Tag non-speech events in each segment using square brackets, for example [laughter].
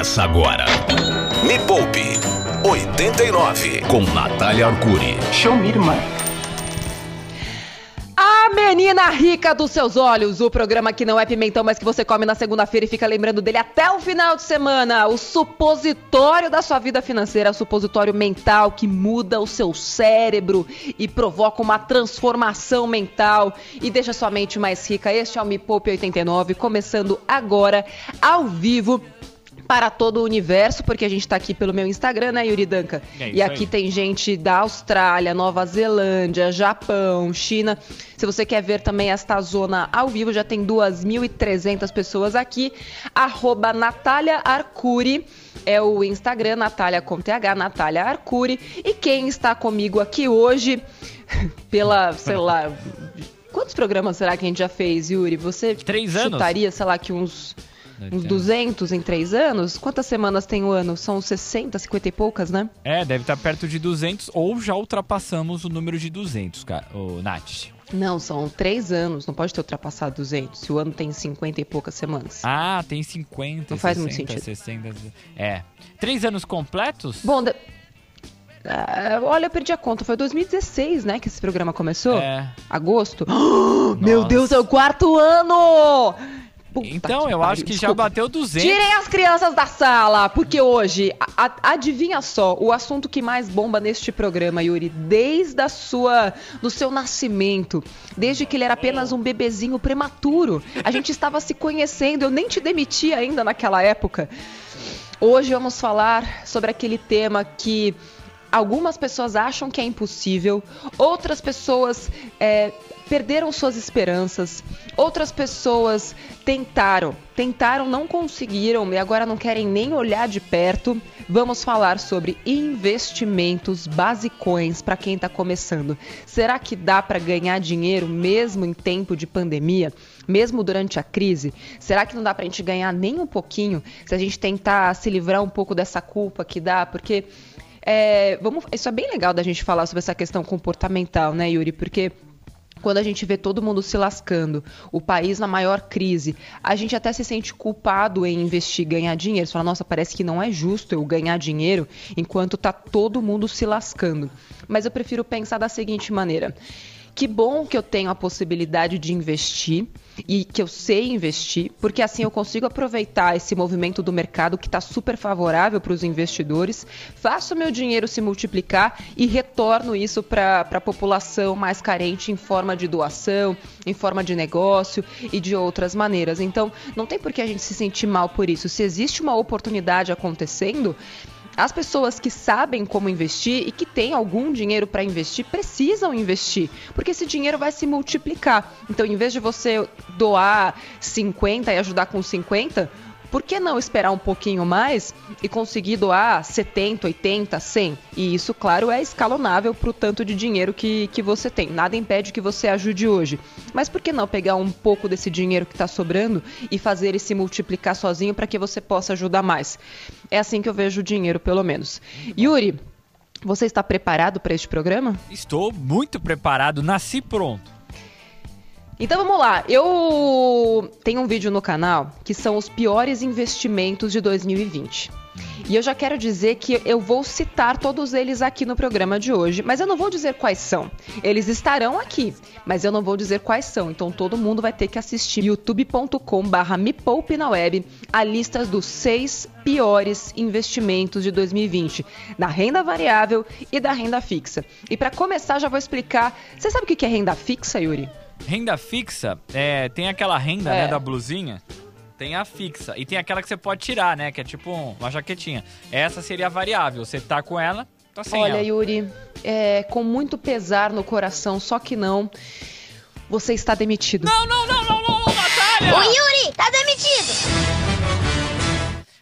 Começa agora. Me Poupe 89 com Natália Arcuri. Show me, irmã. A menina rica dos seus olhos, o programa que não é pimentão, mas que você come na segunda-feira e fica lembrando dele até o final de semana. O supositório da sua vida financeira, o supositório mental que muda o seu cérebro e provoca uma transformação mental e deixa sua mente mais rica. Este é o Me Poupe 89, começando agora ao vivo para todo o universo, porque a gente está aqui pelo meu Instagram, né, Yuri Danca? É e aqui aí. tem gente da Austrália, Nova Zelândia, Japão, China. Se você quer ver também esta zona ao vivo, já tem 2.300 pessoas aqui. Arroba Natália Arcuri é o Instagram, Natália com TH, Natália Arcuri. E quem está comigo aqui hoje, [laughs] pela, sei lá... Quantos programas será que a gente já fez, Yuri? Você Três anos. chutaria, sei lá, que uns... Uns 200 em três anos? Quantas semanas tem o ano? São 60, 50 e poucas, né? É, deve estar perto de 200 ou já ultrapassamos o número de 200, cara, o Nath. Não, são três anos. Não pode ter ultrapassado 200. Se o ano tem 50 e poucas semanas. Ah, tem 50, Não faz 60, muito sentido. 60. É. Três anos completos? Bom, de- Ah, olha, eu perdi a conta. Foi 2016, né, que esse programa começou? É. Agosto. [gasps] Meu Nossa. Deus, é o quarto ano! Puta Então, eu pariu, acho que já desculpa. bateu 200. Tirem as crianças da sala, porque hoje, a- a- adivinha só, o assunto que mais bomba neste programa, Yuri, desde a sua, do seu nascimento, desde que ele era apenas um bebezinho prematuro, a gente estava se conhecendo, eu nem te demiti ainda naquela época. Hoje vamos falar sobre aquele tema que algumas pessoas acham que é impossível, outras pessoas é, perderam suas esperanças, outras pessoas tentaram, tentaram, não conseguiram e agora não querem nem olhar de perto. Vamos falar sobre investimentos basicões para quem está começando. Será que dá para ganhar dinheiro mesmo em tempo de pandemia? Mesmo durante a crise? Será que não dá para a gente ganhar nem um pouquinho se a gente tentar se livrar um pouco dessa culpa que dá? Porque é, vamos, isso é bem legal da gente falar sobre essa questão comportamental, né, Yuri? Porque quando a gente vê todo mundo se lascando, o país na maior crise, a gente até se sente culpado em investir, ganhar dinheiro. Você fala, nossa, parece que não é justo eu ganhar dinheiro enquanto tá todo mundo se lascando. Mas eu prefiro pensar da seguinte maneira. Que bom que eu tenho a possibilidade de investir e que eu sei investir, porque assim eu consigo aproveitar esse movimento do mercado que está super favorável para os investidores, faço meu dinheiro se multiplicar e retorno isso para a população mais carente em forma de doação, em forma de negócio e de outras maneiras. Então, não tem por que a gente se sentir mal por isso. Se existe uma oportunidade acontecendo, as pessoas que sabem como investir e que têm algum dinheiro para investir precisam investir, porque esse dinheiro vai se multiplicar. Então, em vez de você doar 50 e ajudar com 50, por que não esperar um pouquinho mais e conseguir doar 70, 80, 100? E isso, claro, é escalonável para o tanto de dinheiro que, que você tem. Nada impede que você ajude hoje. Mas por que não pegar um pouco desse dinheiro que está sobrando e fazer ele se multiplicar sozinho para que você possa ajudar mais? É assim que eu vejo o dinheiro, pelo menos. Yuri, você está preparado para este programa? Estou muito preparado, nasci pronto. Então vamos lá. Eu tenho um vídeo no canal que são os piores investimentos de 2020. E eu já quero dizer que eu vou citar todos eles aqui no programa de hoje, mas eu não vou dizer quais são. Eles estarão aqui, mas eu não vou dizer quais são. Então todo mundo vai ter que assistir youtube.com/barra me poupe na web a lista dos seis piores investimentos de 2020 da renda variável e da renda fixa. E para começar já vou explicar. Você sabe o que é renda fixa, Yuri? Renda fixa, é, tem aquela renda, É. né, da blusinha. Tem a fixa. E tem aquela que você pode tirar, né? Que é tipo um- uma jaquetinha. Essa seria a variável. Você tá com ela, tá sem Olha, ela. Yuri, é, com muito pesar no coração, só que não. Você está demitido. Não, não, não, não, não, não, Natália! Ô Yuri, tá demitido!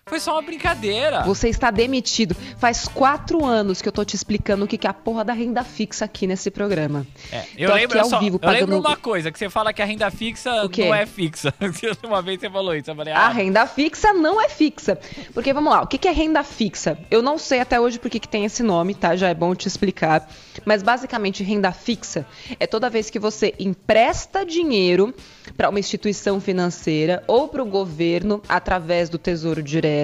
Foi só uma brincadeira. Você está demitido. Faz quatro anos que eu tô te explicando o que é a porra da renda fixa aqui nesse programa. É, eu Tô lembro, só, vivo, eu lembro uma coisa, que você fala que a renda fixa não é fixa. [laughs] uma vez você falou isso, eu falei, A ah, renda fixa não é fixa. Porque vamos lá, o que é renda fixa? Eu não sei até hoje por que tem esse nome, tá? Já é bom te explicar. Mas basicamente, renda fixa é toda vez que você empresta dinheiro para uma instituição financeira ou para o governo através do Tesouro Direto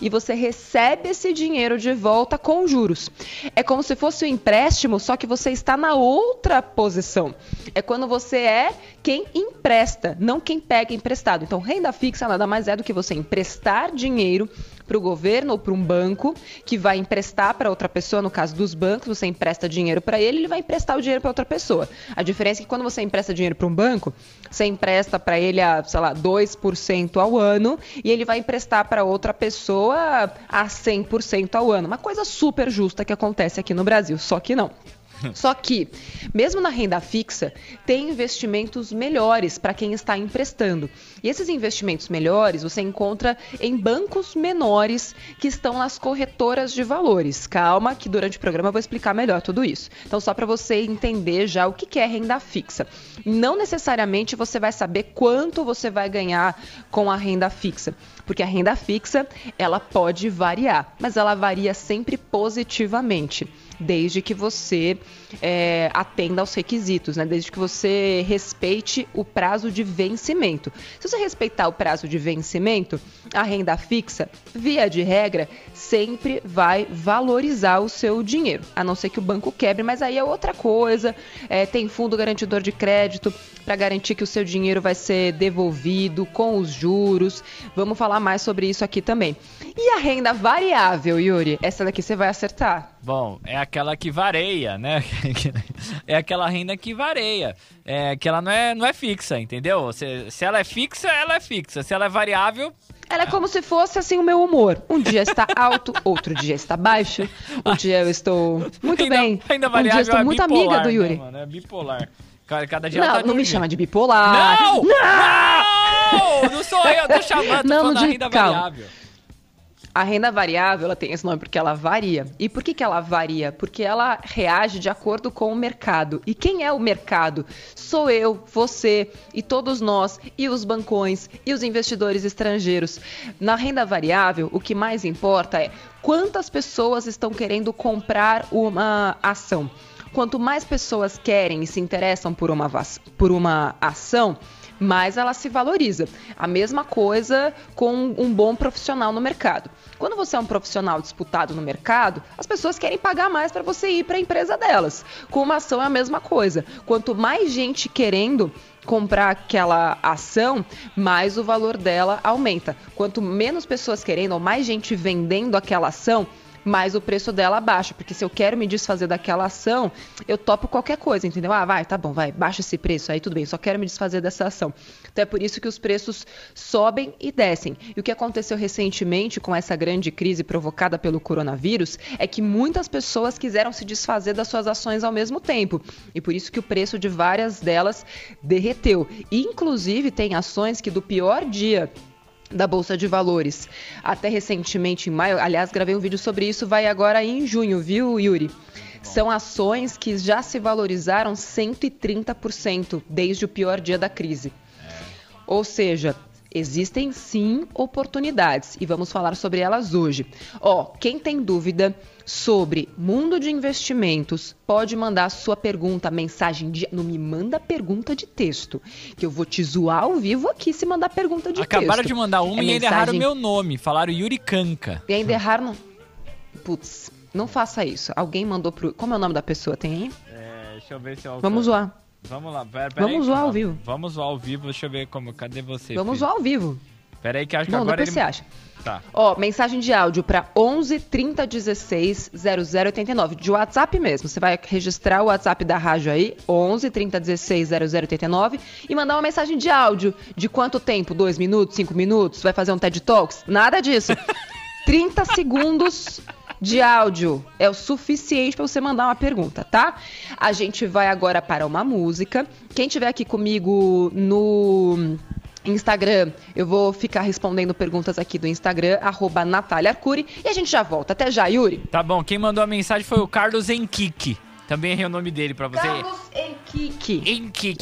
e você recebe esse dinheiro de volta com juros. É como se fosse um empréstimo, só que você está na outra posição. É quando você é quem empresta, não quem pega emprestado. Então, renda fixa nada mais é do que você emprestar dinheiro para o governo ou para um banco que vai emprestar para outra pessoa. No caso dos bancos, você empresta dinheiro para ele, ele vai emprestar o dinheiro para outra pessoa. A diferença é que quando você empresta dinheiro para um banco, você empresta para ele a, sei lá, 2% ao ano e ele vai emprestar para outra pessoa a 100% ao ano. Uma coisa super justa que acontece aqui no Brasil, só que não. Só que, mesmo na renda fixa, tem investimentos melhores para quem está emprestando. E esses investimentos melhores você encontra em bancos menores que estão nas corretoras de valores. Calma, que durante o programa eu vou explicar melhor tudo isso. Então, só para você entender já o que é renda fixa. Não necessariamente você vai saber quanto você vai ganhar com a renda fixa, porque a renda fixa ela pode variar, mas ela varia sempre positivamente desde que você é, atenda aos requisitos, né? desde que você respeite o prazo de vencimento. Se você respeitar o prazo de vencimento, a renda fixa, via de regra, sempre vai valorizar o seu dinheiro, a não ser que o banco quebre, mas aí é outra coisa. É, tem fundo garantidor de crédito para garantir que o seu dinheiro vai ser devolvido com os juros. Vamos falar mais sobre isso aqui também. E a renda variável, Yuri? Essa daqui você vai acertar. Bom, é aquela que vareia, né? [laughs] é aquela renda que vareia. É, que ela não é, não é fixa, entendeu? Se, se ela é fixa, ela é fixa. Se ela é variável, ela é como se fosse assim o meu humor. Um dia está alto, [laughs] outro dia está baixo. Um dia eu estou muito ainda, bem. Ainda um dia eu estou é muito bipolar, amiga do né, Yuri. mano? É bipolar. Cada, cada dia Não, tá não me chama de bipolar. Não! Não! Não sou eu, tô chamando, tô Não, falando da de- renda calma. variável. A renda variável, ela tem esse nome porque ela varia. E por que, que ela varia? Porque ela reage de acordo com o mercado. E quem é o mercado? Sou eu, você e todos nós, e os bancões, e os investidores estrangeiros. Na renda variável, o que mais importa é quantas pessoas estão querendo comprar uma ação. Quanto mais pessoas querem e se interessam por uma, por uma ação, mais ela se valoriza. A mesma coisa com um bom profissional no mercado. Quando você é um profissional disputado no mercado, as pessoas querem pagar mais para você ir para a empresa delas. Com uma ação é a mesma coisa. Quanto mais gente querendo comprar aquela ação, mais o valor dela aumenta. Quanto menos pessoas querendo ou mais gente vendendo aquela ação, mais o preço dela baixa. Porque se eu quero me desfazer daquela ação, eu topo qualquer coisa, entendeu? Ah, vai, tá bom, vai, baixa esse preço, aí tudo bem, só quero me desfazer dessa ação. Então é por isso que os preços sobem e descem. E o que aconteceu recentemente com essa grande crise provocada pelo coronavírus é que muitas pessoas quiseram se desfazer das suas ações ao mesmo tempo. E por isso que o preço de várias delas derreteu. Inclusive, tem ações que do pior dia da Bolsa de Valores. Até recentemente, em maio, aliás, gravei um vídeo sobre isso, vai agora em junho, viu, Yuri? São ações que já se valorizaram 130% desde o pior dia da crise. Ou seja, existem sim oportunidades e vamos falar sobre elas hoje. Ó, quem tem dúvida sobre mundo de investimentos, pode mandar sua pergunta, mensagem de. Não me manda pergunta de texto, que eu vou te zoar ao vivo aqui se mandar pergunta de Acabaram texto. de mandar uma É e ainda erraram o mensagem- meu nome. Falaram Yuri Kanka. E ainda erraram. Putz, não faça isso. Alguém mandou pro. Como é o nome da pessoa? Tem aí? É, deixa eu ver se eu... Vamos zoar. Vamos lá, pera, Vamos aí, zoar ao vamos- vivo. Vamos zoar ao vivo, deixa eu ver como... Cadê você, Vamos filho? zoar ao vivo. Pera aí que acho que Não, agora depois ele... você acha. Tá. Ó, mensagem de áudio para 11 30 16 0089. De WhatsApp mesmo. Você vai registrar o WhatsApp da rádio aí, 11 30 16 0089, e mandar uma mensagem de áudio. De quanto tempo? Dois minutos? Cinco minutos? Vai fazer um TED Talks? Nada disso. [laughs] 30 segundos de áudio é o suficiente para você mandar uma pergunta, tá? A gente vai agora para uma música. Quem tiver aqui comigo no Instagram, eu vou ficar respondendo perguntas aqui do Instagram, arroba Natália Arcuri, e a gente já volta. Até já, Yuri. Tá bom, quem mandou a mensagem foi o Carlos Henrique. Também errei o nome dele pra você. Carlos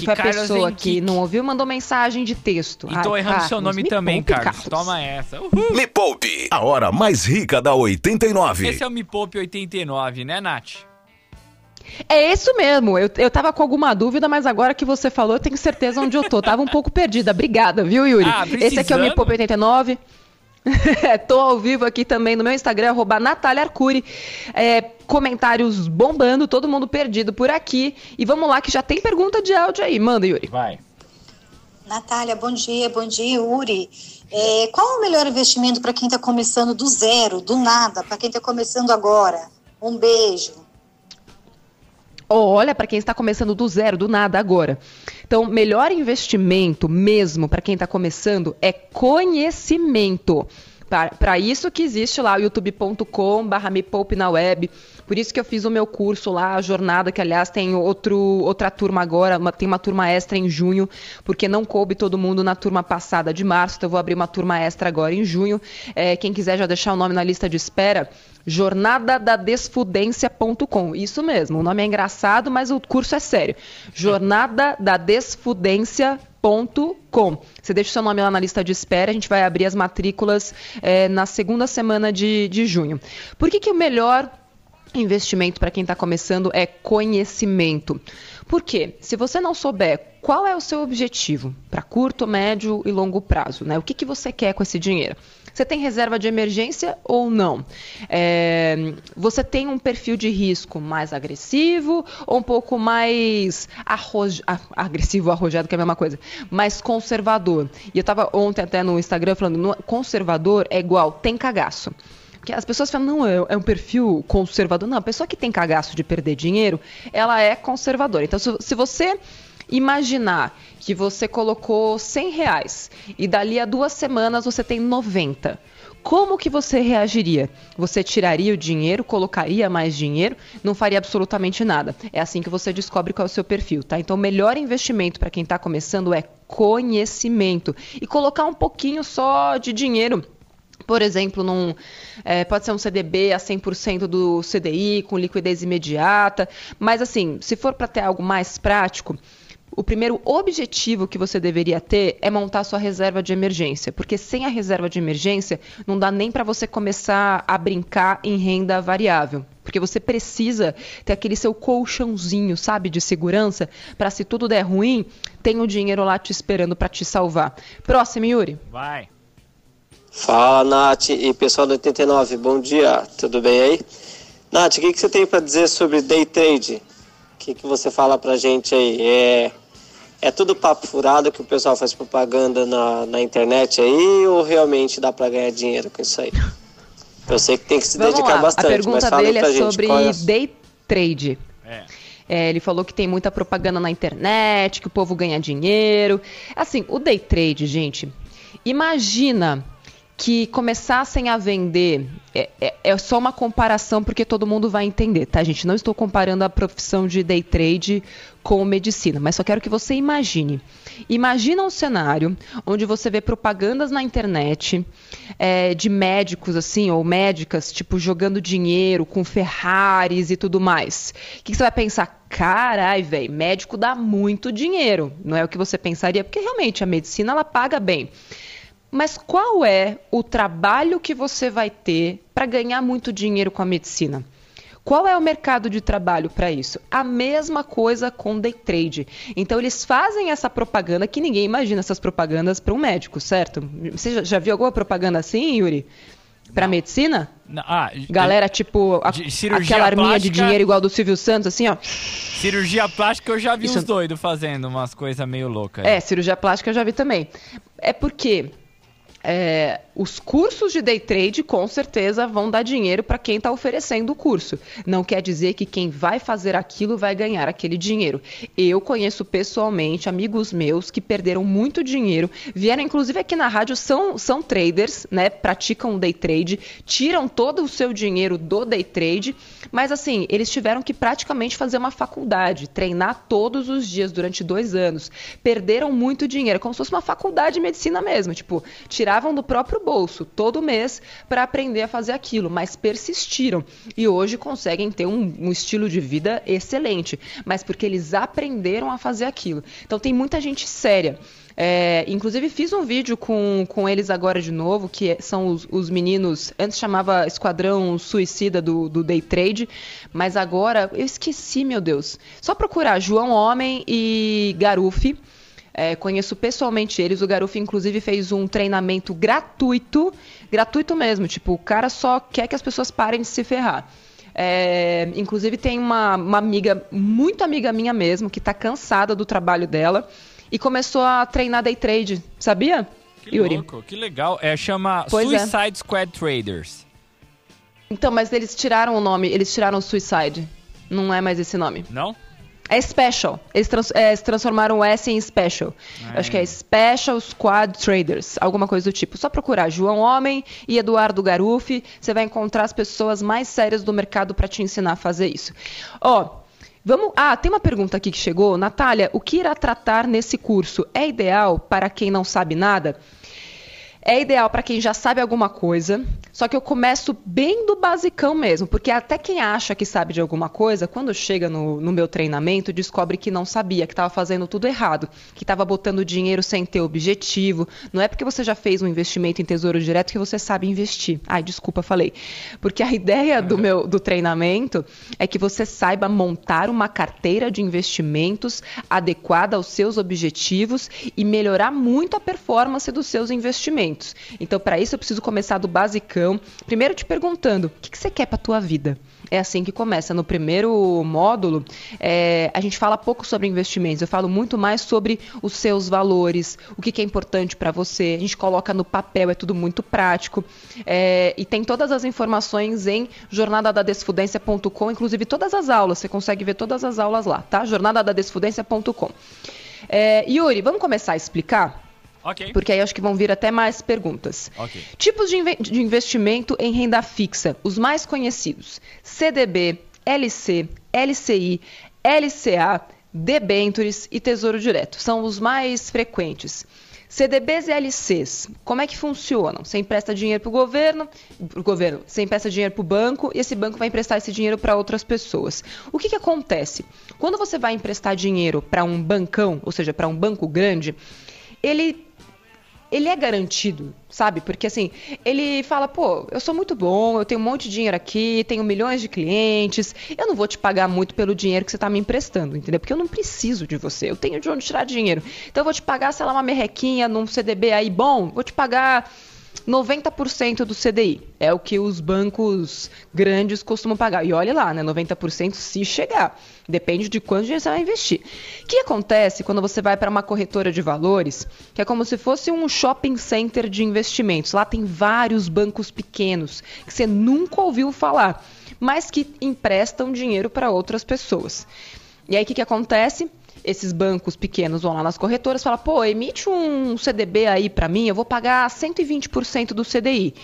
Foi a Carlos pessoa Henrique. que não ouviu, mandou mensagem de texto. E tô Ai, errando seu Carlos, nome me também, poupe, Carlos. Toma essa. Uhul. Me Poupe, a hora mais rica da 89. Esse é o Me Poupe 89, né, Nath? É isso mesmo. Eu, eu tava com alguma dúvida, mas agora que você falou, eu tenho certeza onde eu tô. Tava um pouco perdida. Obrigada, viu, Yuri? Ah, Esse aqui é o Me. Poupe 89. [laughs] Tô ao vivo aqui também no meu Instagram, arroba Natália Arcuri. É, comentários bombando, todo mundo perdido por aqui. E vamos lá, que já tem pergunta de áudio aí. Manda, Yuri. Vai. Natália, bom dia, bom dia, Yuri. É, qual o melhor investimento para quem está começando do zero, do nada, para quem está começando agora? Um beijo. Olha, para quem está começando do zero, do nada agora. Então, melhor investimento mesmo para quem está começando é conhecimento. Para isso que existe lá o youtube.com/barra me poupe na web. Por isso que eu fiz o meu curso lá, a jornada, que aliás tem outro, outra turma agora, uma, tem uma turma extra em junho, porque não coube todo mundo na turma passada de março, então eu vou abrir uma turma extra agora em junho. É, quem quiser já deixar o nome na lista de espera, jornadadadesfudência.com. Isso mesmo, o nome é engraçado, mas o curso é sério. Jornadadesfudência.com. Você deixa o seu nome lá na lista de espera, a gente vai abrir as matrículas é, na segunda semana de, de junho. Por que, que o melhor investimento para quem está começando é conhecimento? Porque se você não souber qual é o seu objetivo para curto, médio e longo prazo, né? O que, que você quer com esse dinheiro? Você tem reserva de emergência ou não? É, você tem um perfil de risco mais agressivo ou um pouco mais arroja, agressivo, [laughs] arrojado, que é a mesma coisa, mais conservador? E eu estava ontem até no Instagram falando, conservador é igual, tem cagaço. Porque as pessoas falam, não, é, é, um perfil conservador. Não, a pessoa que tem cagaço de perder dinheiro, ela é conservadora. Então, se, se você imaginar que você colocou 100 reais e dali a duas semanas você tem 90, como que você reagiria? Você tiraria o dinheiro, colocaria mais dinheiro, não faria absolutamente nada. É assim que você descobre qual é o seu perfil, tá? Então, o melhor investimento para quem está começando é conhecimento e colocar um pouquinho só de dinheiro por exemplo, num, é, pode ser um CDB a 100% do CDI, com liquidez imediata, mas assim, se for para ter algo mais prático, o primeiro objetivo que você deveria ter é montar sua reserva de emergência, porque sem a reserva de emergência não dá nem para você começar a brincar em renda variável. Porque você precisa ter aquele seu colchãozinho, sabe, de segurança, para se tudo der ruim, tem o dinheiro lá te esperando para te salvar. Próximo, Yuri. Vai. Fala, Nath e pessoal do 89, bom dia, tudo bem aí? Nath, o que, que você tem para dizer sobre day trade? O que, que você fala pra gente aí? É é tudo papo furado que o pessoal faz propaganda na, na internet aí ou realmente dá para ganhar dinheiro com isso aí? Eu sei que tem que se Vamos dedicar lá. bastante, A pergunta dele é sobre é... day trade. É. É, ele falou que tem muita propaganda na internet, que o povo ganha dinheiro. Assim, o day trade, gente, imagina que começassem a vender é, é, é, só uma comparação porque todo mundo vai entender, tá, gente? Não estou comparando a profissão de day trade com medicina, mas só quero que você imagine. Imagina um cenário onde você vê propagandas na internet é, de médicos assim ou médicas tipo jogando dinheiro com Ferraris e tudo mais. O que, que você vai pensar? Carai, velho, médico dá muito dinheiro. Não é o que você pensaria, porque realmente a medicina ela paga bem. Mas qual é o trabalho que você vai ter para ganhar muito dinheiro com a medicina? Qual é o mercado de trabalho para isso? A mesma coisa com day trade. Então eles fazem essa propaganda que ninguém imagina essas propagandas para um médico, certo? Você já, viu alguma propaganda assim, Yuri? Para medicina? Não, ah, Galera, tipo, a, aquela arminha plástica, de dinheiro igual do Silvio Santos, assim, ó. Cirurgia plástica eu já vi Isso. uns doidos fazendo umas coisas meio loucas. É, cirurgia plástica eu já vi também. É porque é, os cursos de day trade com certeza vão dar dinheiro para quem está oferecendo o curso. Não quer dizer que quem vai fazer aquilo vai ganhar aquele dinheiro. Eu conheço pessoalmente amigos meus que perderam muito dinheiro, vieram inclusive aqui na rádio, são, são traders, né? Praticam day trade, tiram todo o seu dinheiro do day trade, mas assim, eles tiveram que praticamente fazer uma faculdade, treinar todos os dias durante dois anos. Perderam muito dinheiro, como se fosse uma faculdade de medicina mesmo, tipo, tirar tiravam do próprio bolso todo mês para aprender a fazer aquilo, mas persistiram e hoje conseguem ter um, um estilo de vida excelente, mas porque eles aprenderam a fazer aquilo. Então tem muita gente séria. É, inclusive fiz um vídeo com, com eles agora de novo, que é, são os, os meninos, antes chamava Esquadrão Suicida do, do Day Trade, mas agora eu esqueci, meu Deus. Só procurar João Homem e Garufi É, conheço pessoalmente eles. O Garuf, inclusive, fez um treinamento gratuito. Gratuito mesmo. Tipo, o cara só quer que as pessoas parem de se ferrar. É, inclusive, tem uma, uma amiga, muito amiga minha mesmo, que está cansada do trabalho dela e começou a treinar day trade. Sabia? Que Yuri. louco, que legal. É, chama pois é. Suicide é. Squad Traders. Então, mas eles tiraram o nome, eles tiraram Suicide. Não é mais esse nome. Não? É Special. Eles trans, é, transformaram o S em Special. É. Acho que é Special Squad Traders, alguma coisa do tipo. Só procurar João Homem e Eduardo Garufi, você vai encontrar as pessoas mais sérias do mercado para te ensinar a fazer isso. Ó, Vamos. Ah, tem uma pergunta aqui que chegou. Natália, o que irá tratar nesse curso? É ideal para quem não sabe nada? É ideal para quem já sabe alguma coisa, só que eu começo bem do basicão mesmo, porque até quem acha que sabe de alguma coisa, quando chega no, no meu treinamento, descobre que não sabia, que estava fazendo tudo errado, que estava botando dinheiro sem ter objetivo. Não é porque você já fez um investimento em tesouro direto que você sabe investir. Ai, desculpa, falei. Porque a [laughs] ideia do meu do treinamento é que você saiba montar uma carteira de investimentos adequada aos seus objetivos e melhorar muito a performance dos seus investimentos. Então, para isso, eu preciso começar do basicão. Primeiro te perguntando, o que, que você quer para tua vida? É assim que começa. No primeiro módulo, é, a gente fala pouco sobre investimentos. Eu falo muito mais sobre os seus valores, o que, que é importante para você. A gente coloca no papel, é tudo muito prático. É, e tem todas as informações em jornadadadesfudência.com, inclusive todas as aulas. Você consegue ver todas as aulas lá, tá? jornadadadesfudência.com. É, Yuri, vamos começar a explicar? Ok. Porque aí acho que vão vir até mais perguntas. Okay. Tipos de, inve de investimento em renda fixa, os mais conhecidos: CDB, LC, LCI, LCA, debentures e Tesouro Direto. São os mais frequentes. CDBs e LCs, como é que funcionam? Você empresta dinheiro para o governo, pro governo, você empresta dinheiro para o banco e esse banco vai emprestar esse dinheiro para outras pessoas. O que, que acontece? Quando você vai emprestar dinheiro para um bancão, ou seja, para um banco grande, ele ele é garantido, sabe? Porque assim, ele fala, pô, eu sou muito bom, eu tenho um monte de dinheiro aqui, tenho milhões de clientes, eu não vou te pagar muito pelo dinheiro que você está me emprestando, entendeu? Porque eu não preciso de você, eu tenho de onde tirar dinheiro. Então eu vou te pagar, sei lá, uma merrequinha num CDB aí bom, vou te pagar 90% do CDI. É o que os bancos grandes costumam pagar. E olha lá, né? 90% se chegar. Depende de quanto dinheiro você vai investir. O que acontece quando você vai para uma corretora de valores, que é como se fosse um shopping center de investimentos? Lá tem vários bancos pequenos que você nunca ouviu falar, mas que emprestam dinheiro para outras pessoas. E aí o que, que acontece? Esses bancos pequenos vão lá nas corretoras e falam, pô, emite um CDB aí para mim, eu vou pagar 120% do CDI.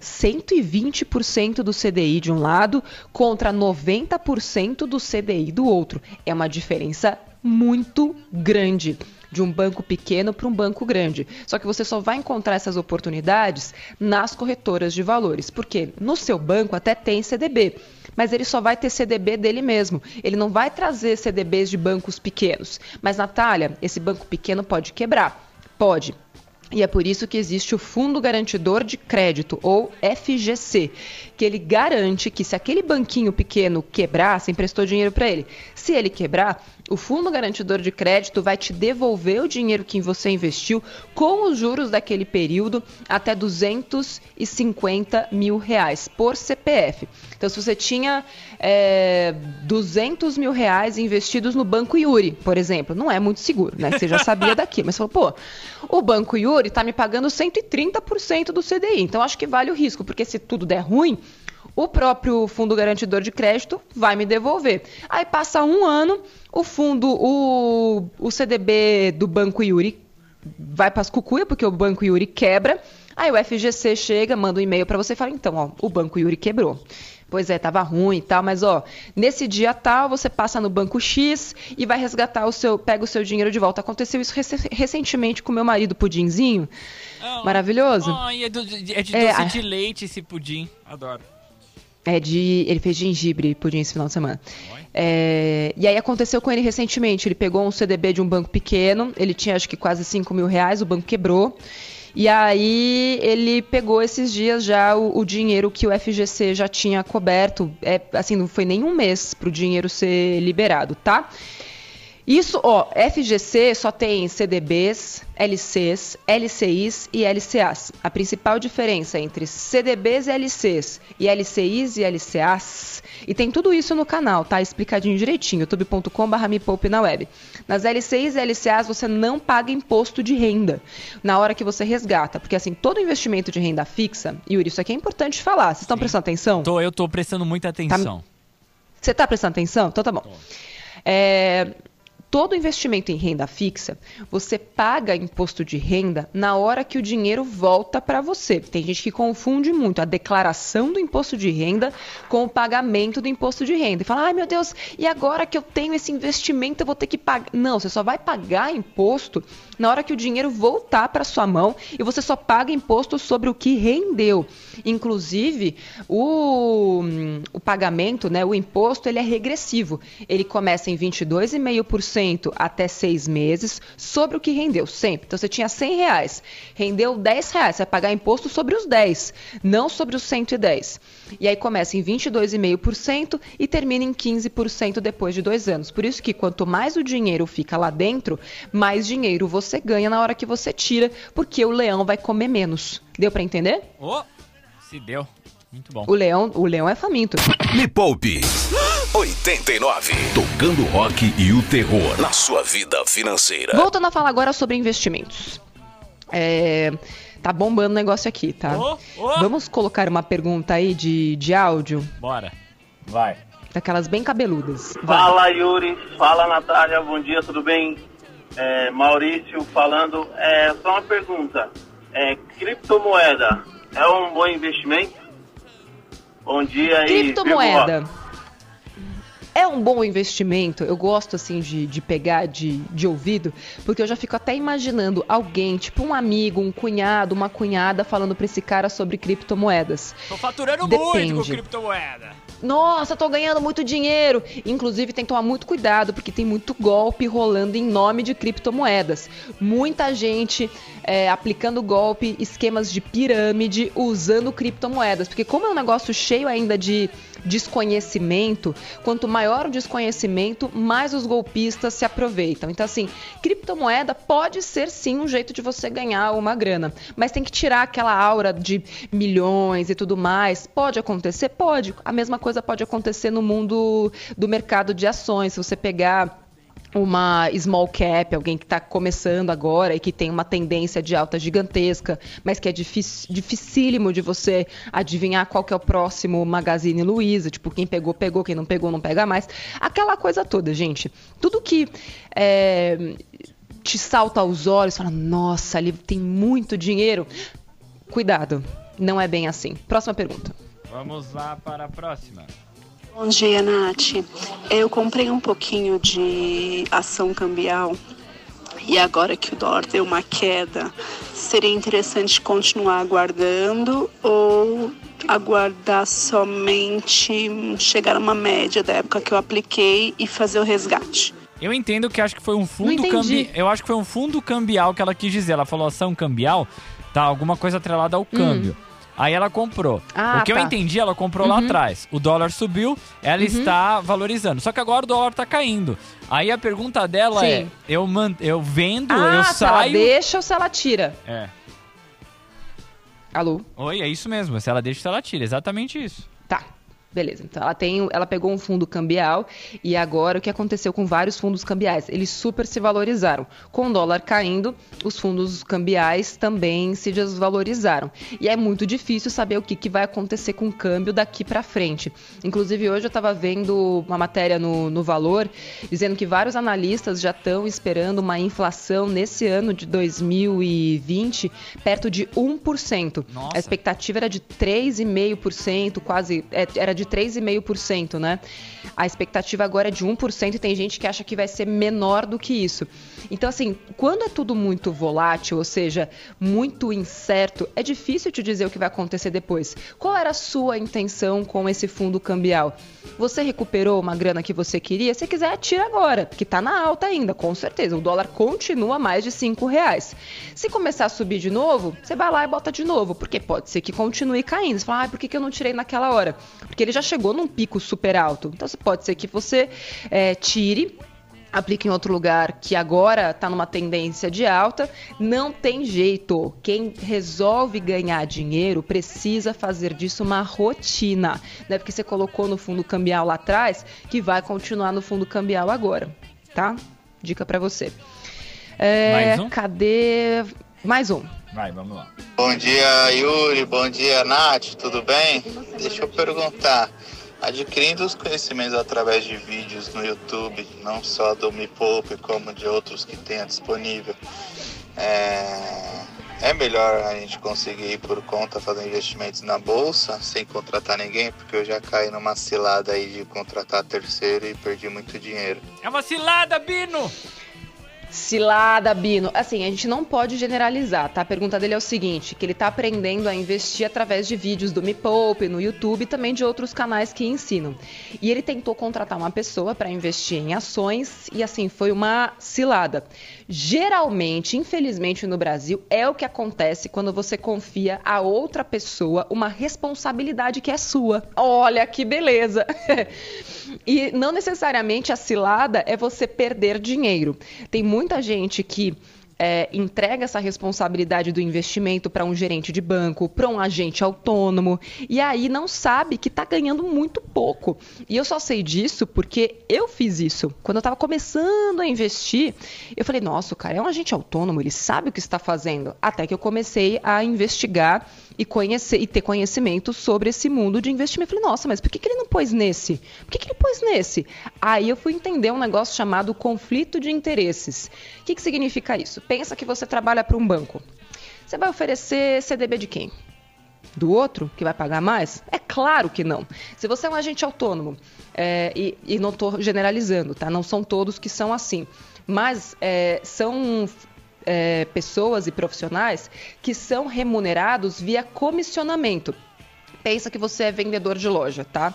120% do CDI de um lado contra 90% do CDI do outro. É uma diferença muito grande de um banco pequeno para um banco grande. Só que você só vai encontrar essas oportunidades nas corretoras de valores, porque no seu banco até tem CDB, mas ele só vai ter CDB dele mesmo. Ele não vai trazer CDBs de bancos pequenos. Mas Natália, esse banco pequeno pode quebrar. Pode. E é por isso que existe o Fundo Garantidor de Crédito, ou FGC, que ele garante que se aquele banquinho pequeno quebrar, você emprestou dinheiro para ele, se ele quebrar, o Fundo Garantidor de Crédito vai te devolver o dinheiro que você investiu com os juros daquele período até 250 mil reais por CPF. Então, se você tinha é, 200 mil reais investidos no Banco Yuri, por exemplo, não é muito seguro, né? Você já sabia [laughs] daqui, mas falou, pô, o Banco Yuri está me pagando 130% do CDI, então acho que vale o risco, porque se tudo der ruim, o próprio fundo garantidor de crédito vai me devolver. Aí passa um ano, o fundo, o, o CDB do Banco Yuri vai para as cucuia, porque o Banco Yuri quebra. Aí o FGC chega, manda um e-mail para você e fala: então, ó, o Banco Yuri quebrou. Pois é, tava ruim e tal, mas ó, nesse dia tal, você passa no banco X e vai resgatar o seu, pega o seu dinheiro de volta. Aconteceu isso rec recentemente com meu marido Pudinzinho. Oh, Maravilhoso. Oh, é, do, é de é, doce de leite esse pudim. Adoro. É de. Ele fez gengibre pudim esse final de semana. É, e aí aconteceu com ele recentemente. Ele pegou um CDB de um banco pequeno, ele tinha acho que quase 5 mil reais, o banco quebrou. E aí ele pegou esses dias já o, o dinheiro que o FGC já tinha coberto. É, assim, não foi nem um mês para o dinheiro ser liberado, tá? Isso, ó, FGC só tem CDBs, LCs, LCIs e LCAs. A principal diferença entre CDBs e LCs e LCIs e LCAs, e tem tudo isso no canal, tá? Explicadinho direitinho, youtube.com.br me poupe na web. Nas LCIs e LCAs você não paga imposto de renda na hora que você resgata, porque assim, todo investimento de renda fixa, Yuri, isso aqui é importante falar, vocês estão prestando atenção? Tô, eu tô prestando muita atenção. Você está prestando atenção? Então tá bom. É, todo investimento em renda fixa, você paga imposto de renda na hora que o dinheiro volta para você. Tem gente que confunde muito a declaração do imposto de renda com o pagamento do imposto de renda. E fala, ai meu Deus, e agora que eu tenho esse investimento eu vou ter que pagar. Não, você só vai pagar imposto na hora que o dinheiro voltar para sua mão e você só paga imposto sobre o que rendeu. Inclusive, o, o pagamento, né, o imposto, ele é regressivo. Ele começa em 22,5% até seis meses sobre o que rendeu, sempre. Então, você tinha 100 reais, rendeu 10 reais, você vai pagar imposto sobre os 10, não sobre os 110. E aí começa em 22,5% e termina em 15% depois de dois anos. Por isso que quanto mais o dinheiro fica lá dentro, mais dinheiro você ganha na hora que você tira, porque o leão vai comer menos. Deu para entender? Oh, se deu. Muito bom. O leão, o leão é faminto. Me Poupe 89. Tocando rock e o terror na sua vida financeira. Voltando a falar agora sobre investimentos. É, tá bombando o negócio aqui, tá? Ô, ô. Vamos colocar uma pergunta aí de, de áudio, Bora. Vai. daquelas bem cabeludas. Vai. Fala Yuri, fala Natália, bom dia, tudo bem? É, Maurício falando. É, só uma pergunta: é, criptomoeda é um bom investimento? Bom dia aí. Criptomoeda. É um bom investimento. Eu gosto assim de, de pegar de, de ouvido, porque eu já fico até imaginando alguém, tipo um amigo, um cunhado, uma cunhada, falando pra esse cara sobre criptomoedas. Tô faturando muito com Depende. criptomoeda. Nossa, tô ganhando muito dinheiro. Inclusive, tem que tomar muito cuidado, porque tem muito golpe rolando em nome de criptomoedas. Muita gente é, aplicando golpe, esquemas de pirâmide, usando criptomoedas. Porque, como é um negócio cheio ainda de desconhecimento, quanto maior o desconhecimento, mais os golpistas se aproveitam. Então, assim, criptomoeda pode ser sim um jeito de você ganhar uma grana, mas tem que tirar aquela aura de milhões e tudo mais. Pode acontecer? Pode. A mesma coisa pode acontecer no mundo do mercado de ações. Se você pegar uma small cap, alguém que está começando agora e que tem uma tendência de alta gigantesca, mas que é dificílimo de você adivinhar qual que é o próximo Magazine Luiza, tipo, quem pegou, pegou, quem não pegou, não pega mais. Aquela coisa toda, gente. Tudo que é, te salta aos olhos, fala, nossa, ali tem muito dinheiro. Cuidado, não é bem assim. Próxima pergunta. Vamos lá para a próxima. Bom dia, Nath. Eu comprei um pouquinho de ação cambial e agora que o dólar deu uma queda, seria interessante continuar aguardando ou aguardar somente chegar a uma média da época que eu apliquei e fazer o resgate? Eu entendo que acho que foi um fundo entendi. cambial. Eu acho que foi um fundo cambial que ela quis dizer. Ela falou ação cambial, tá? Alguma coisa atrelada ao câmbio. Aí ela comprou. Ah, o que eu tá. entendi, ela comprou lá Uhum. atrás. O dólar subiu, ela Uhum. está valorizando. Só que agora o dólar tá caindo. Aí a pergunta dela Sim. é: eu, man... eu vendo, Ah, eu se ela saio. deixa ou se ela tira? É. Alô? Oi, é isso mesmo. Se ela deixa, se ela tira. Exatamente isso. Beleza, então ela tem, ela pegou um fundo cambial e agora o que aconteceu com vários fundos cambiais? Eles super se valorizaram. Com o dólar caindo, os fundos cambiais também se desvalorizaram. E é muito difícil saber o que, que vai acontecer com o câmbio daqui para frente. Inclusive hoje eu estava vendo uma matéria no, no Valor dizendo que vários analistas já estão esperando uma inflação nesse ano de 2020 perto de 1%. Nossa. A expectativa era de 3,5%, quase é, era de 3,5%, né? A expectativa agora é de 1% e tem gente que acha que vai ser menor do que isso. Então, assim, quando é tudo muito volátil, ou seja, muito incerto, é difícil te dizer o que vai acontecer depois. Qual era a sua intenção com esse fundo cambial? Você recuperou uma grana que você queria? Se quiser, tira agora, que tá na alta ainda, com certeza. O dólar continua mais de 5 reais. Se começar a subir de novo, você vai lá e bota de novo, porque pode ser que continue caindo. Você fala, ah, por que eu não tirei naquela hora? Porque ele já chegou num pico super alto. Então pode ser que você é, tire aplica em outro lugar que agora está numa tendência de alta, não tem jeito. Quem resolve ganhar dinheiro precisa fazer disso uma rotina. Não é porque você colocou no fundo cambial lá atrás que vai continuar no fundo cambial agora, tá? Dica para você. É, Mais um? Cadê? Mais um. Vai, vamos lá. Bom dia, Yuri. Bom dia, Nath. Tudo bem? Deixa eu perguntar. Adquirindo os conhecimentos através de vídeos no YouTube, não só do Me Poupe, como de outros que tenha disponível, é... é melhor a gente conseguir ir por conta fazer investimentos na bolsa sem contratar ninguém, porque eu já caí numa cilada aí de contratar terceiro e perdi muito dinheiro. É uma cilada, Bino! Cilada, Bino. Assim, a gente não pode generalizar, tá? A pergunta dele é o seguinte, que ele tá aprendendo a investir através de vídeos do Me Poupe, no YouTube e também de outros canais que ensinam. E ele tentou contratar uma pessoa para investir em ações e assim, foi uma cilada. Geralmente, infelizmente no Brasil, é o que acontece quando você confia a outra pessoa uma responsabilidade que é sua. Olha que beleza! [laughs] e não necessariamente a cilada é você perder dinheiro. Tem muita gente que é, entrega essa responsabilidade do investimento para um gerente de banco, para um agente autônomo, e aí não sabe que está ganhando muito pouco. E eu só sei disso porque eu fiz isso. Quando eu estava começando a investir, eu falei, nossa, o cara é um agente autônomo, ele sabe o que está fazendo. Até que eu comecei a investigar e conhecer e ter conhecimento sobre esse mundo de investimento. Eu falei, nossa, mas por que, que ele não pôs nesse? Por que, que ele pôs nesse? Aí eu fui entender um negócio chamado conflito de interesses. O que, que significa isso? Pensa que você trabalha para um banco. Você vai oferecer CDB de quem? Do outro, que vai pagar mais? É claro que não. Se você é um agente autônomo, é, e, e, não estou generalizando, tá? Não são todos que são assim. Mas é, são é, pessoas e profissionais que são remunerados via comissionamento. Pensa que você é vendedor de loja, tá?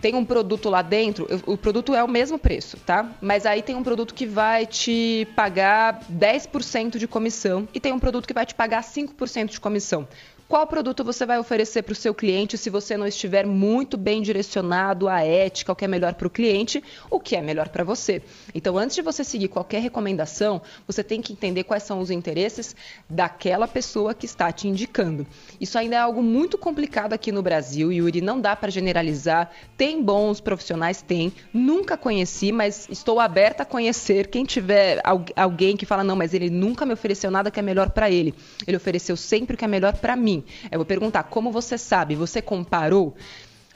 Tem um produto lá dentro, o produto é o mesmo preço, tá? Mas aí tem um produto que vai te pagar 10% de comissão e tem um produto que vai te pagar 5% de comissão. Qual produto você vai oferecer para o seu cliente se você não estiver muito bem direcionado à ética, o que é melhor para o cliente, o que é melhor para você? Então, antes de você seguir qualquer recomendação, você tem que entender quais são os interesses daquela pessoa que está te indicando. Isso ainda é algo muito complicado aqui no Brasil, Yuri, não dá para generalizar. Tem bons profissionais, tem. Nunca conheci, mas estou aberta a conhecer. Quem tiver alguém que fala, não, mas ele nunca me ofereceu nada que é melhor para ele. Ele ofereceu sempre o que é melhor para mim. Eu vou perguntar, como você sabe? Você comparou?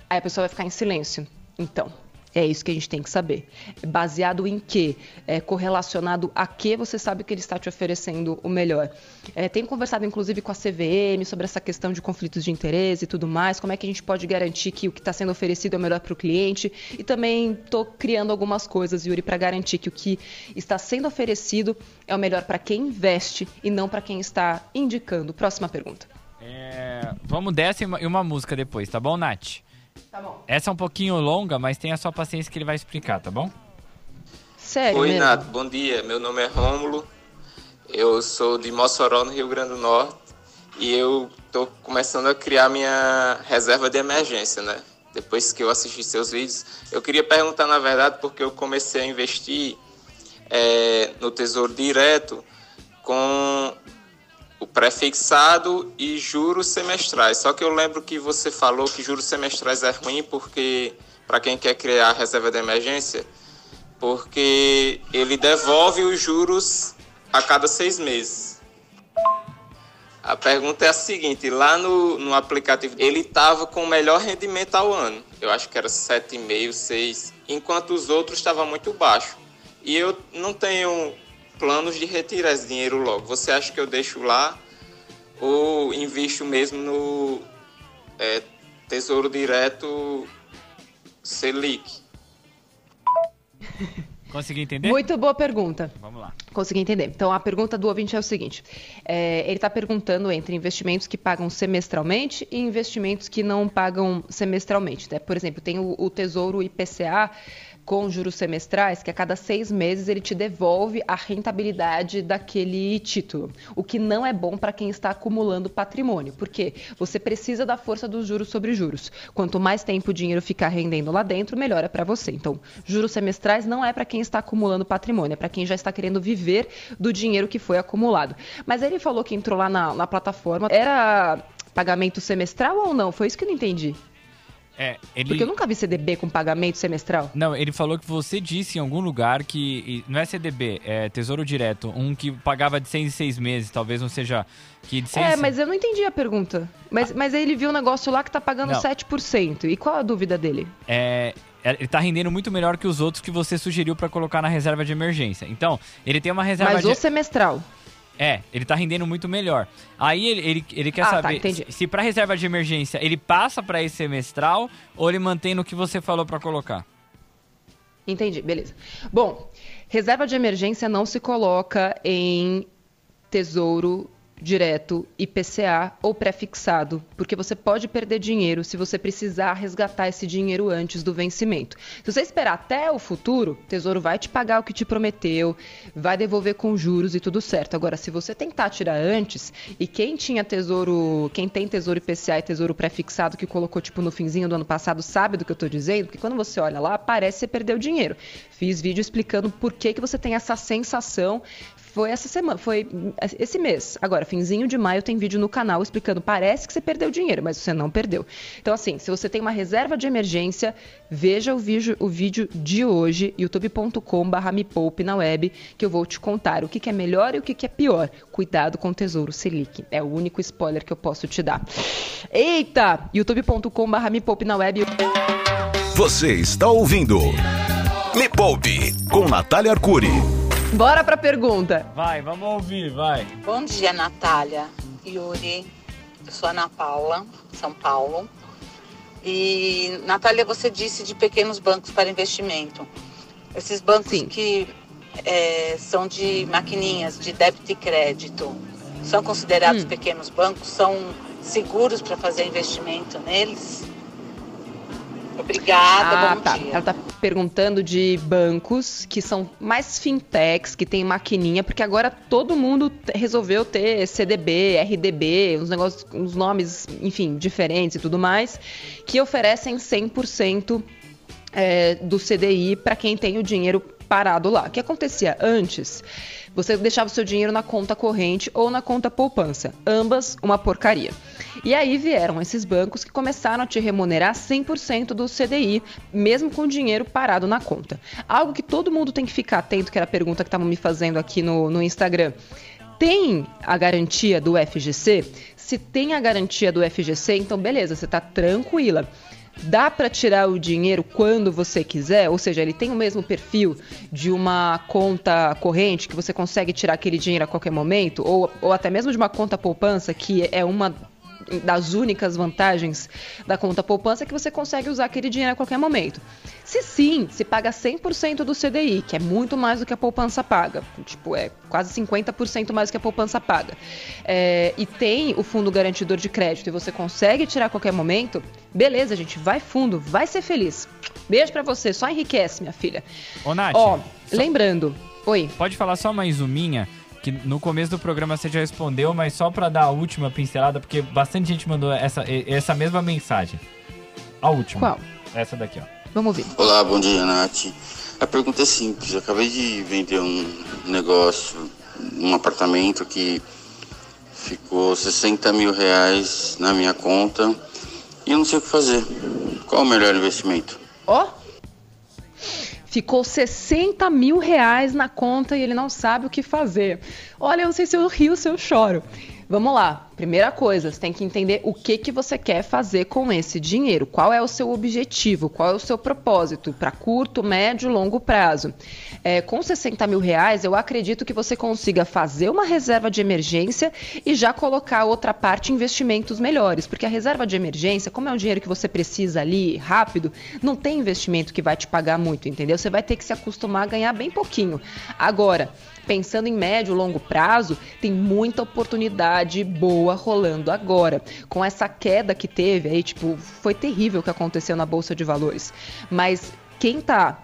Aí a pessoa vai ficar em silêncio. Então, é isso que a gente tem que saber. Baseado em quê? É, correlacionado a que você sabe que ele está te oferecendo o melhor. É, tenho conversado, inclusive, com a CVM sobre essa questão de conflitos de interesse e tudo mais. Como é que a gente pode garantir que o que está sendo oferecido é o melhor para o cliente? E também estou criando algumas coisas, Yuri, para garantir que o que está sendo oferecido é o melhor para quem investe e não para quem está indicando. Próxima pergunta. É, vamos dessa e uma, e uma música depois, tá bom, Nath? Tá bom. Essa é um pouquinho longa, mas tenha só paciência que ele vai explicar, tá bom? Sério Oi, mesmo? Nath, bom dia. Meu nome é Rômulo. Eu sou de Mossoró, no Rio Grande do Norte. E eu tô começando a criar minha reserva de emergência, né? Depois que eu assisti seus vídeos. Eu queria perguntar, na verdade, porque eu comecei a investir é, no Tesouro Direto com o prefixado e juros semestrais. Só que eu lembro que você falou que juros semestrais é ruim porque para quem quer criar reserva de emergência, porque ele devolve os juros a cada seis meses. A pergunta é a seguinte: lá no, no aplicativo ele estava com o melhor rendimento ao ano, eu acho que era 7,5, 6, enquanto os outros estavam muito baixo. E eu não tenho planos de retirar esse dinheiro logo. Você acha que eu deixo lá ou invisto mesmo no é, Tesouro Direto Selic? [laughs] Consegui entender? Muito boa pergunta. Vamos lá. Consegui entender. Então, a pergunta do ouvinte é o seguinte: é, ele está perguntando entre investimentos que pagam semestralmente e investimentos que não pagam semestralmente. Né? Por exemplo, tem o, o Tesouro IPCA com juros semestrais, que a cada seis meses ele te devolve a rentabilidade daquele título, o que não é bom para quem está acumulando patrimônio, porque você precisa da força dos juros sobre juros. Quanto mais tempo o dinheiro ficar rendendo lá dentro, melhor é para você. Então, juros semestrais não é para quem está acumulando patrimônio, é para quem já está querendo viver do dinheiro que foi acumulado. Mas ele falou que entrou lá na, na plataforma, era pagamento semestral ou não? Foi isso que eu não entendi. É, ele... Porque eu nunca vi CDB com pagamento semestral. Não, ele falou que você disse em algum lugar que. Não é CDB, é Tesouro Direto. Um que pagava de seis em seis meses, talvez não seja. Que de seis é, mas eu não entendi a pergunta. Mas, ah. mas ele viu um negócio lá que tá pagando não. 7%. E qual a dúvida dele? É. é ele tá rendendo muito melhor que os outros que você sugeriu para colocar na reserva de emergência. Então, ele tem uma reserva mas de... o semestral. É, ele tá rendendo muito melhor. Aí ele, ele, ele quer ah, tá, saber tá, se, se para reserva de emergência ele passa para esse semestral ou ele mantém no que você falou para colocar. Entendi, beleza. Bom, reserva de emergência não se coloca em tesouro direto, IPCA ou pré-fixado, porque você pode perder dinheiro se você precisar resgatar esse dinheiro antes do vencimento. Se você esperar até o futuro, o Tesouro vai te pagar o que te prometeu, vai devolver com juros e tudo certo. Agora, se você tentar tirar antes, e quem tinha Tesouro, quem tem Tesouro IPCA e Tesouro pré-fixado que colocou tipo no finzinho do ano passado, sabe do que eu estou dizendo? Porque quando você olha lá, parece que você perdeu dinheiro. Fiz vídeo explicando por que, que você tem essa sensação foi essa semana, foi esse mês. Agora, finzinho de maio tem vídeo no canal explicando. Parece que você perdeu dinheiro, mas você não perdeu. Então, assim, se você tem uma reserva de emergência, veja o vídeo, o vídeo de hoje, youtube.com/barra me poupe na web, que eu vou te contar o que, que é melhor e o que, que é pior. Cuidado com o Tesouro Selic. É o único spoiler que eu posso te dar. Eita! youtube.com/barra me poupe na web. Você está ouvindo Me Poupe com Natália Arcuri. Bora pra pergunta. Vai, vamos ouvir, vai. Bom dia, Natália, Yuri. Eu sou Ana Paula, São Paulo. E, Natália, você disse de pequenos bancos para investimento. Esses bancos Sim. que é, são de maquininhas de débito e crédito, são considerados hum. pequenos bancos? São seguros para fazer investimento neles? Obrigada, ah, bom tá. dia. Ela está perguntando de bancos que são mais fintechs, que tem maquininha, porque agora todo mundo resolveu ter CDB, RDB, uns negócios, uns nomes, enfim, diferentes e tudo mais, que oferecem 100% é, do CDI para quem tem o dinheiro parado lá. O que acontecia antes? Você deixava o seu dinheiro na conta corrente ou na conta poupança, ambas uma porcaria. E aí vieram esses bancos que começaram a te remunerar 100% do CDI, mesmo com o dinheiro parado na conta. Algo que todo mundo tem que ficar atento, que era a pergunta que estavam me fazendo aqui no, no Instagram tem a garantia do FGC? Se tem a garantia do FGC, então beleza, você está tranquila dá para tirar o dinheiro quando você quiser, ou seja, ele tem o mesmo perfil de uma conta corrente que você consegue tirar aquele dinheiro a qualquer momento, ou, ou até mesmo de uma conta poupança que é uma das únicas vantagens da conta poupança é que você consegue usar aquele dinheiro a qualquer momento. Se sim, se paga 100% do CDI, que é muito mais do que a poupança paga, tipo, é quase 50% mais do que a poupança paga, é, e tem o fundo garantidor de crédito e você consegue tirar a qualquer momento, beleza, gente, vai fundo, vai ser feliz. Beijo para você, só enriquece, minha filha. Ô, Nath, Ó, só... lembrando, oi. Pode falar só mais uminha? Que no começo do programa você já respondeu, mas só para dar a última pincelada, porque bastante gente mandou essa, essa mesma mensagem. A última. Qual? Essa daqui, ó. Vamos ver. Olá, bom dia, Nath. A pergunta é simples. Eu acabei de vender um negócio, um apartamento que ficou 60 mil reais na minha conta e eu não sei o que fazer. Qual o melhor investimento? Ó, oh, ficou 60 mil reais na conta e ele não sabe o que fazer. Olha, eu não sei se eu rio ou se eu choro. Vamos lá. Primeira coisa, você tem que entender o que, que você quer fazer com esse dinheiro. Qual é o seu objetivo? Qual é o seu propósito para curto, médio, longo prazo? É, com 60 mil reais, eu acredito que você consiga fazer uma reserva de emergência e já colocar outra parte em investimentos melhores. Porque a reserva de emergência, como é um dinheiro que você precisa ali rápido, não tem investimento que vai te pagar muito, entendeu? Você vai ter que se acostumar a ganhar bem pouquinho. Agora, pensando em médio e longo prazo, tem muita oportunidade boa rolando agora. Com essa queda que teve aí, tipo, foi terrível o que aconteceu na bolsa de valores. Mas quem tá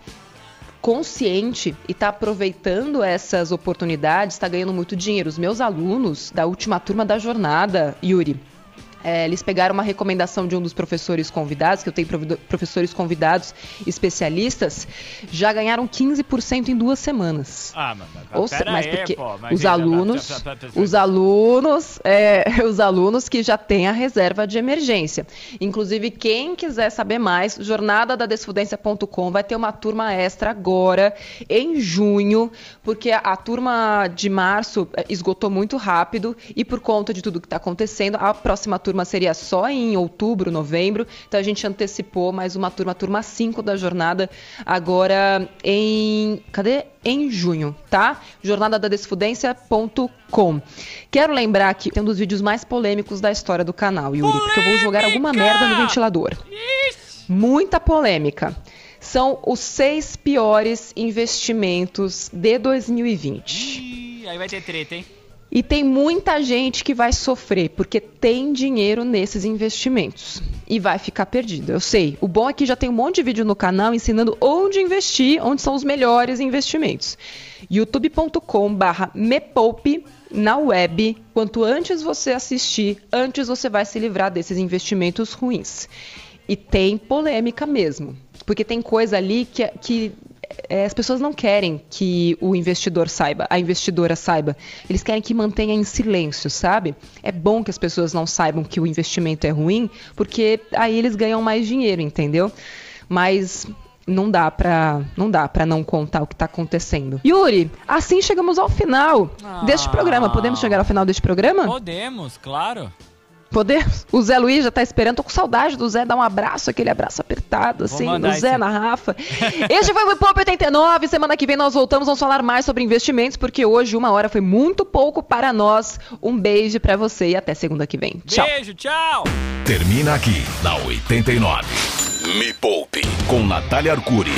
consciente e está aproveitando essas oportunidades, está ganhando muito dinheiro. Os meus alunos da última turma da jornada, Yuri, é, eles pegaram uma recomendação de um dos professores convidados, que eu tenho professores convidados especialistas, já ganharam 15% em duas semanas. Ah, mas, mas, Ou, mas aí, porque pô, mas os alunos, os alunos, é, [laughs] os alunos que já têm a reserva de emergência. Inclusive, quem quiser saber mais, jornadadadesfudência.com vai ter uma turma extra agora, em junho, porque a, a turma de março é, esgotou muito rápido e por conta de tudo que está acontecendo, a próxima turma turma seria só em outubro, novembro. Então a gente antecipou mais uma turma, turma 5 da jornada, agora em. Cadê? Em junho, tá? Jornadadadesfudência.com. Quero lembrar que tem um dos vídeos mais polêmicos da história do canal, Yuri, polêmica! porque eu vou jogar alguma merda no ventilador. Muita polêmica são os seis piores investimentos de 2020. Ih, aí vai ter treta, hein? E tem muita gente que vai sofrer porque tem dinheiro nesses investimentos e vai ficar perdido. Eu sei. O bom é que já tem um monte de vídeo no canal ensinando onde investir, onde são os melhores investimentos. youtube.com/mepoupe na web. Quanto antes você assistir, antes você vai se livrar desses investimentos ruins. E tem polêmica mesmo, porque tem coisa ali que, que é, as pessoas não querem que o investidor saiba, a investidora saiba. Eles querem que mantenha em silêncio, sabe? É bom que as pessoas não saibam que o investimento é ruim, porque aí eles ganham mais dinheiro, entendeu? Mas não dá para não dá para não contar o que está acontecendo. Yuri, assim chegamos ao final ah, deste programa. Podemos chegar ao final deste programa? Podemos, claro. Podemos? O Zé Luiz já tá esperando. Tô com saudade do Zé dar um abraço, aquele abraço apertado, assim. O Zé na Rafa. [laughs] este foi o Pop 89. Semana que vem nós voltamos. Vamos falar mais sobre investimentos, porque hoje uma hora foi muito pouco para nós. Um beijo para você e até segunda que vem. Tchau. Beijo, tchau. Termina aqui, na 89. Me Poupe, com Natália Arcuri.